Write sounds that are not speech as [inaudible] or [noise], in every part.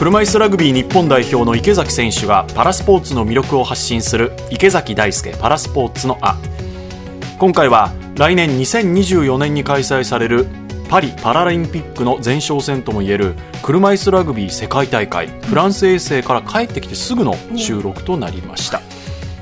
車椅子ラグビー日本代表の池崎選手がパラスポーツの魅力を発信する池崎大輔パラスポーツのあ今回は来年2024年に開催されるパリパラリンピックの前哨戦ともいえる車椅子ラグビー世界大会フランス衛星から帰ってきてすぐの収録となりました、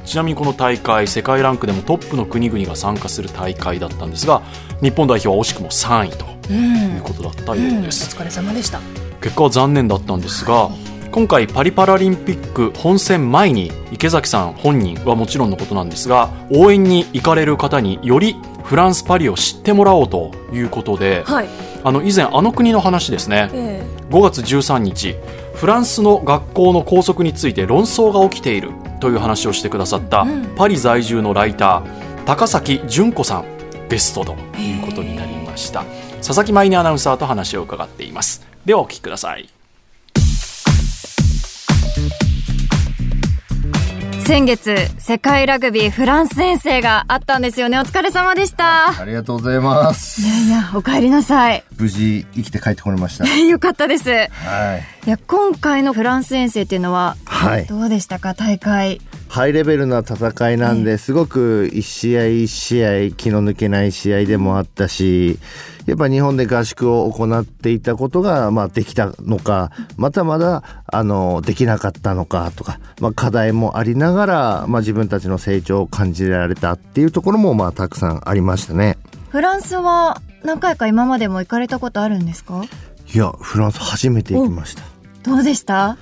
ちなみにこの大会世界ランクでもトップの国々が参加する大会だったんですが日本代表は惜しくも3位ということだったようです、お疲れ様でした結果は残念だったんですが今回パリパラリンピック本戦前に池崎さん本人はもちろんのことなんですが応援に行かれる方によりフランス・パリを知ってもらおうということで、はい、あの以前あの国の話ですね。え5月13日フランスの学校の校則について論争が起きているという話をしてくださった、うん。パリ在住のライター高崎純子さんゲストということになりました。佐々木舞音アナウンサーと話を伺っています。ではお聞きください。先月世界ラグビーフランス遠征があったんですよね。お疲れ様でした。ありがとうございます。い。やいやお帰りなさい。無事生きて帰ってこれました。[laughs] よかったです。い。はい。や今回のフランス遠征っていうのははい。どうでしたか？大会ハイレベルな戦いなんで、すごく一試合一試合気の抜けない試合でもあったし、やっぱ日本で合宿を行っていたことが、まあできたのか、またまだ、あの、できなかったのかとか、まあ課題もありながら、まあ自分たちの成長を感じられたっていうところも、まあたくさんありましたね。フランスは何回か今までも行かれたことあるんですか？いや、フランス初めて行きました。どうでした？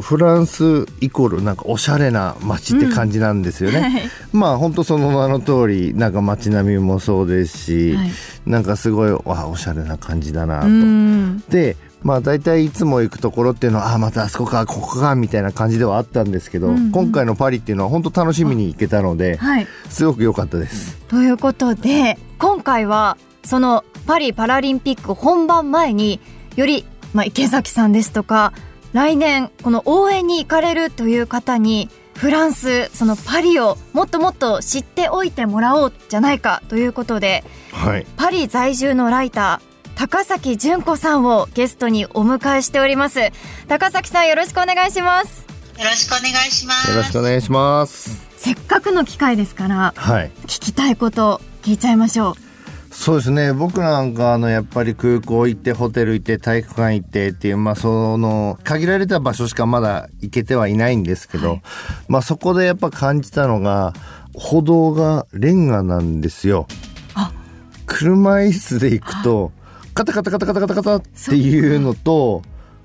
フランスイコールなんかおしゃれな街って感じなんですよね。はいまあ本当その名の通りなんか街並みもそうですし、はいなんかすごいわおしゃれな感じだなうと。んでまあ大体いつも行くところっていうのはあまたあそこかここかみたいな感じではあったんですけど、うんうん今回のパリっていうのは本当楽しみに行けたのではいすごく良かったです。ということで今回はそのパリパラリンピック本番前により、まあ、池崎さんですとか来年この応援に行かれるという方にフランスそのパリをもっともっと知っておいてもらおうじゃないかということではい。パリ在住のライター高崎純子さんをゲストにお迎えしております高崎さんよろしくお願いしますよろしくお願いします。よろしくお願いします。せっかくの機会ですからはい。聞きたいこと聞いちゃいましょうそうですね。僕なんかあのやっぱり空港行ってホテル行って体育館行ってっていうまあその限られた場所しかまだ行けてはいないんですけど、まあそこでやっぱ感じたのが歩道がレンガなんですよ。あ。車椅子で行くとカタカタカタカタカタカタっていうのと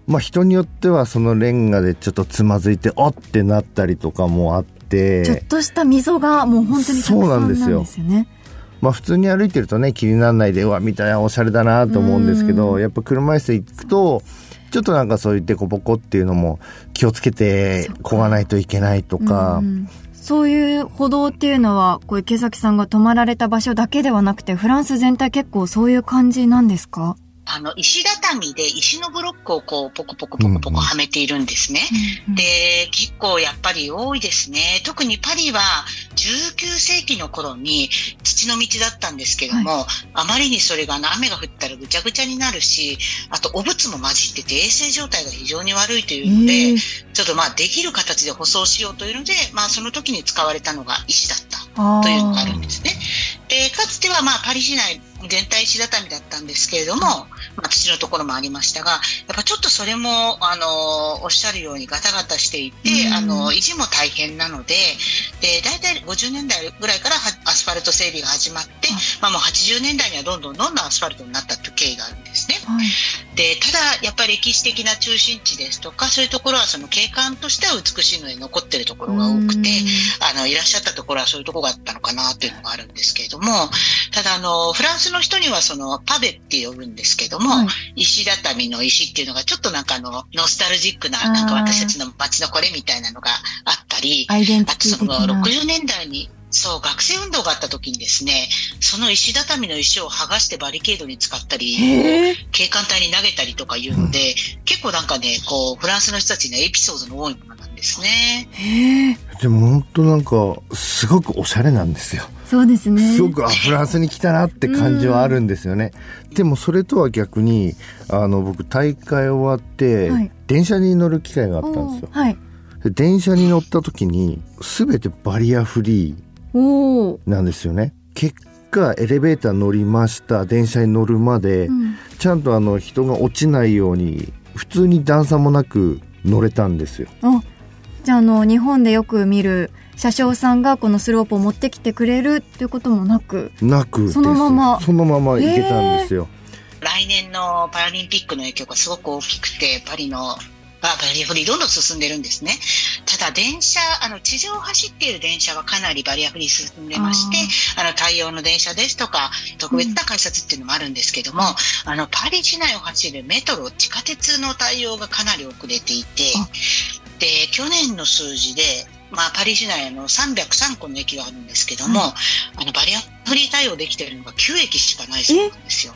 まあ人によってはそのレンガでちょっとつまずいておってなったりとかもあって。ちょっとした溝がもう本当にたくさんそうなんんですよ。ね。まあ普通に歩いてるとね気にならないでうわ見たらおしゃれだなと思うんですけどやっぱ車椅子で行くとちょっとなんかそういうデコボコっていうのも気をつけてこがないといけないとか。うんそういう歩道っていうのはこう池崎さんが泊まられた場所だけではなくてフランス全体結構そういう感じなんですか、あの、石畳で石のブロックをこう、ポコポコポコポコはめているんですね。で、結構やっぱり多いですね。特にパリは19世紀の頃に土の道だったんですけども、あまりにそれがあの雨が降ったらぐちゃぐちゃになるし、あとお物も混じってて衛生状態が非常に悪いというので、へえちょっとまあできる形で舗装しようというので、まあその時に使われたのが石だった。というのがあるんですね。で、かつてはまあパリ市内全体石畳だったんですけれども、まあ土のところもありましたが、やっぱちょっとそれも、あの、おっしゃるようにガタガタしていて、うん。あの、維持も大変なので、で、大体50年代ぐらいからはアスファルト整備が始まって、まあもう80年代にはどんどんどんどんアスファルトになったという経緯があるんですね。はいで、ただ、やっぱり歴史的な中心地ですとか、そういうところはその景観としては美しいので残ってるところが多くて、あの、いらっしゃったところはそういうところがあったのかなというのがあるんですけれども、ただ、あの、フランスの人にはそのパベって呼ぶんですけども、はい。石畳の石っていうのがちょっとなんかあの、ノスタルジックな、なんか私たちの街のこれみたいなのがあったり、あとそのィティ的な。60年代に、そう、学生運動があった時にですね、その石畳の石を剥がしてバリケードに使ったり、警官隊に投げたりとかいうので、結構なんかね、こう、フランスの人たちにはエピソードの多いものなんですね。へえでも本当なんかすごくおしゃれなんですよそうですね。すごくあフランスに来たなって感じはあるんですよね。でもそれとは逆にあの僕大会終わって、はい電車に乗る機会があったんですよはい。で電車に乗った時に全てバリアフリ。ーなんですよね。結果エレベーター乗りました電車に乗るまで、うん。ちゃんとあの人が落ちないように普通に段差もなく乗れたんですよ。あ、じゃああの日本でよく見る車掌さんがこのスロープを持ってきてくれるっていうこともなく。なくそのままそのまま行けたんですよ。来年のパラリンピックの影響がすごく大きくて、パリのあパリフリーどんどん進んでるんですね。ただ電車、あの地上を走っている電車はかなりバリアフリー進んでまして、あの対応の電車ですとか、特別な改札っていうのもあるんですけども、あのパリ市内を走るメトロ、地下鉄の対応がかなり遅れていてあ、で、去年の数字で、まあ、パリ市内の303個の駅があるんですけども、あのバリアフリー対応できているのが9駅しかないそうなんですよ。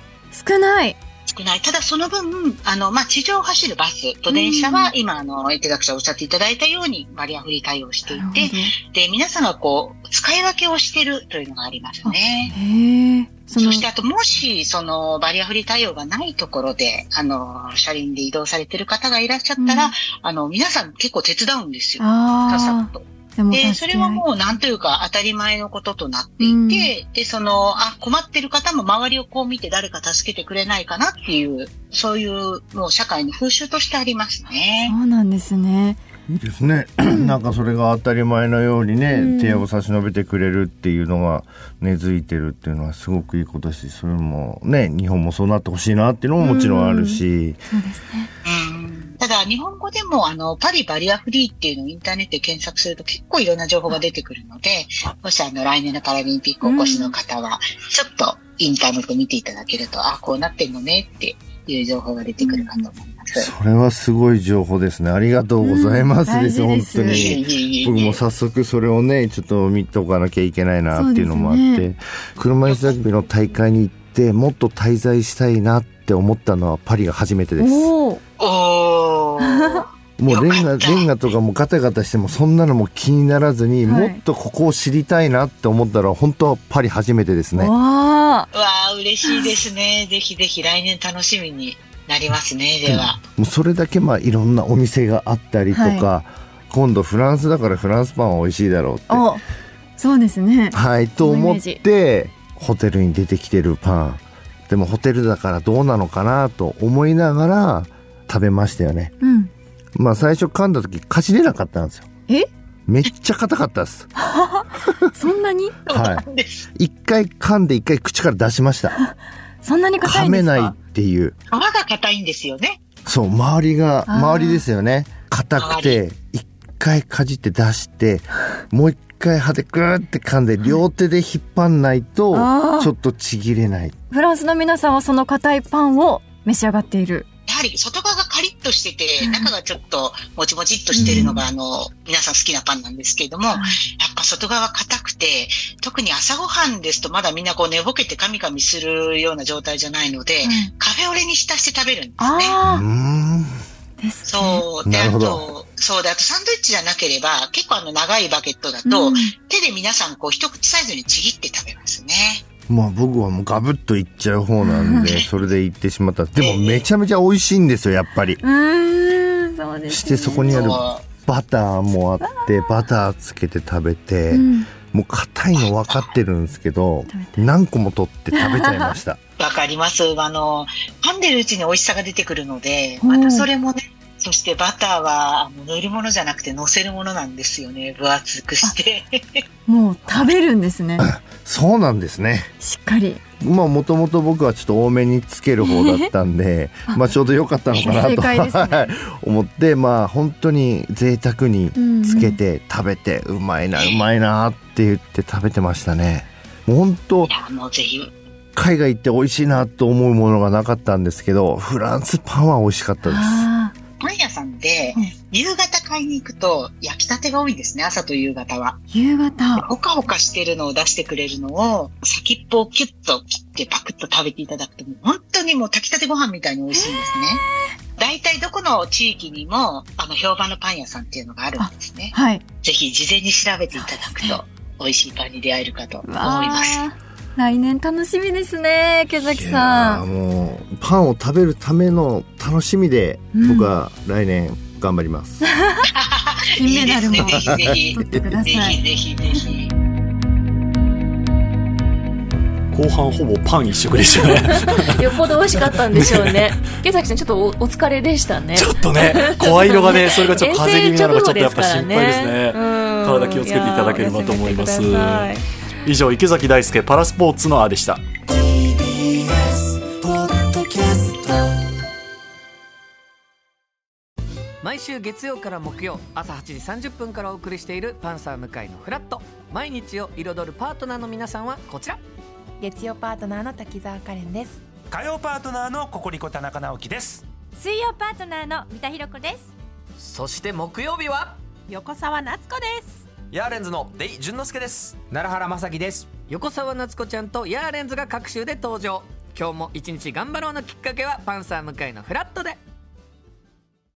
少ない。少ない。ただその分、あの、まあ、地上を走るバスと電車は、今、あの、池崎さんおっしゃっていただいたように、バリアフリー対応していて、で、皆さんがこう、使い分けをしてるというのがありますど。ね。そのそして、あと、もし、その、バリアフリー対応がないところで、あの、車輪で移動されてる方がいらっしゃったら、うんあの、皆さん結構手伝うんですよ。さっさあっと。あ。でそれはもうなんというか当たり前のこととなっていて、で、その、あ、困ってる方も周りをこう見て誰か助けてくれないかなっていう、そういう、もう社会の風習としてありますね。そうなんですね。いいですね。[clears throat] なんかそれが当たり前のようにね、うん手を差し伸べてくれるっていうのが根付いてるっていうのはすごくいいことだし、それもね、日本もそうなってほしいなっていうのももちろんあるし、そうですね。日本語でも、あの、パリバリアフリーっていうのをインターネットで検索すると結構いろんな情報が出てくるので、もしあの、来年のパラリンピックお越しの方は、ちょっとインターネット見ていただけると、あ、こうなってんのねっていう情報が出てくるかと思います。それはすごい情報ですね。ありがとうございますうんです、大事です本当に。僕も早速それをね、ちょっと見とかなきゃいけないなっていうのもあって、そうで車椅子ラグビーの大会に行って、もっと滞在したいなって思ったのはパリが初めてです。もうレンガ、レンガとかもガタガタしてもそんなのも気にならずに、はいもっとここを知りたいなって思ったら本当はパリ初めてですね。わあ。わあ、嬉しいですね。ぜひぜひ来年楽しみになりますね、では。もうそれだけまあいろんなお店があったりとか、今度フランスだからフランスパンは美味しいだろうって。お。そうですね。はい、と思って、ホテルに出てきてるパン。でもホテルだからどうなのかなと思いながら食べましたよね。うん。まあ最初噛んだ時かじれなかったんですよ。え？めっちゃ硬かったです。[laughs] そんなに？はい。一回噛んで一回口から出しました。[laughs] そんなに硬噛いんですか？めないっていう。皮が硬いんですよね。そう、周りが、周りですよね。硬くて、一回かじって出して、もう一回歯でグーって噛んで、両手で引っ張んないとちょっとちぎれない。フランスの皆さんはその硬いパンを召し上がっている。り外側がカリッとしてて、中がちょっともちもちっとしてるのが、あの、皆さん好きなパンなんですけれども、やっぱ外側硬くて、特に朝ごはんですとまだみんなこう寝ぼけてカミカミするような状態じゃないので、カフェオレに浸して食べるんですですね。そう。で、あなるほど。と、そうで、あとサンドイッチじゃなければ、結構あの長いバケットだと、うん。手で皆さんこう一口サイズにちぎって食べますね。まあ僕はもうガブッといっちゃう方なんで、それでいってしまった。でもめちゃめちゃ美味しいんですよ、やっぱり。うーん、そうです、ね。してそこにあるそバターもあって、バターつけて食べて、うんもう硬いの分かってるんですけど何個も取って食べちゃいました。う [laughs] わかります。あの、噛んでるうちに美味しさが出てくるので、うんまたそれもね、そしてバターはあの塗るものじゃなくて乗せるものなんですよね。分厚くして。もう食べるんですね。[laughs] そうなんですね。しっかり。まあもともと僕はちょっと多めにつける方だったんで、[laughs] まあちょうど良かったのかなと、ねはい [laughs] 思って、まあ本当に贅沢につけて食べて、うまいな、うまいなって言って食べてましたね。もう本当いや、もうぜひ。海外行って美味しいなと思うものがなかったんですけど、フランスパンは美味しかったです。あパン屋さんでうん、夕方買いに行くと焼きたてが多いんですね。朝と夕方は。ー夕方。ほかほかしてるのを出してくれるのを、先っぽをキュッと切ってパクッと食べていただくと、本当にもう炊きたてご飯みたいに美味しいんですね。大体どこの地域にも、あの、評判のパン屋さんっていうのがあるんですね。はい。ぜひ事前に調べていただくと美味しいパンに出会えるかと思います。来年楽しみですね、池崎さん。ーもうパンを食べるための楽しみで、うん。僕は来年頑張ります。金メダルも取ってください。ぜひぜひぜひ。後半ほぼパン一色でしたね。[laughs] よっぽど美味しかったんでしょうね。池崎さんちょっとおお疲れでしたね。ちょっとね声色がね [laughs] それがちょっと風邪気味なのがちょっとやっぱ心配ですね。うん。体気をつけていただければと思います以上池崎大輔パラスポーツのあでした。毎週月曜から木曜朝8時30分からお送りしている「パンサー向井のフラット」毎日を彩るパートナーの皆さんはこちら。月曜パートナーの滝沢カレンです。火曜パートナーのココリコ田中直樹です。水曜パートナーの三田寛子です。そして木曜日は？横澤夏子ですヤーレンズのデイ淳之介です。奈良原雅樹です。横澤夏子ちゃんとヤーレンズが各週で登場。今日も一日頑張ろうのきっかけは「パンサー向かいのフラットで」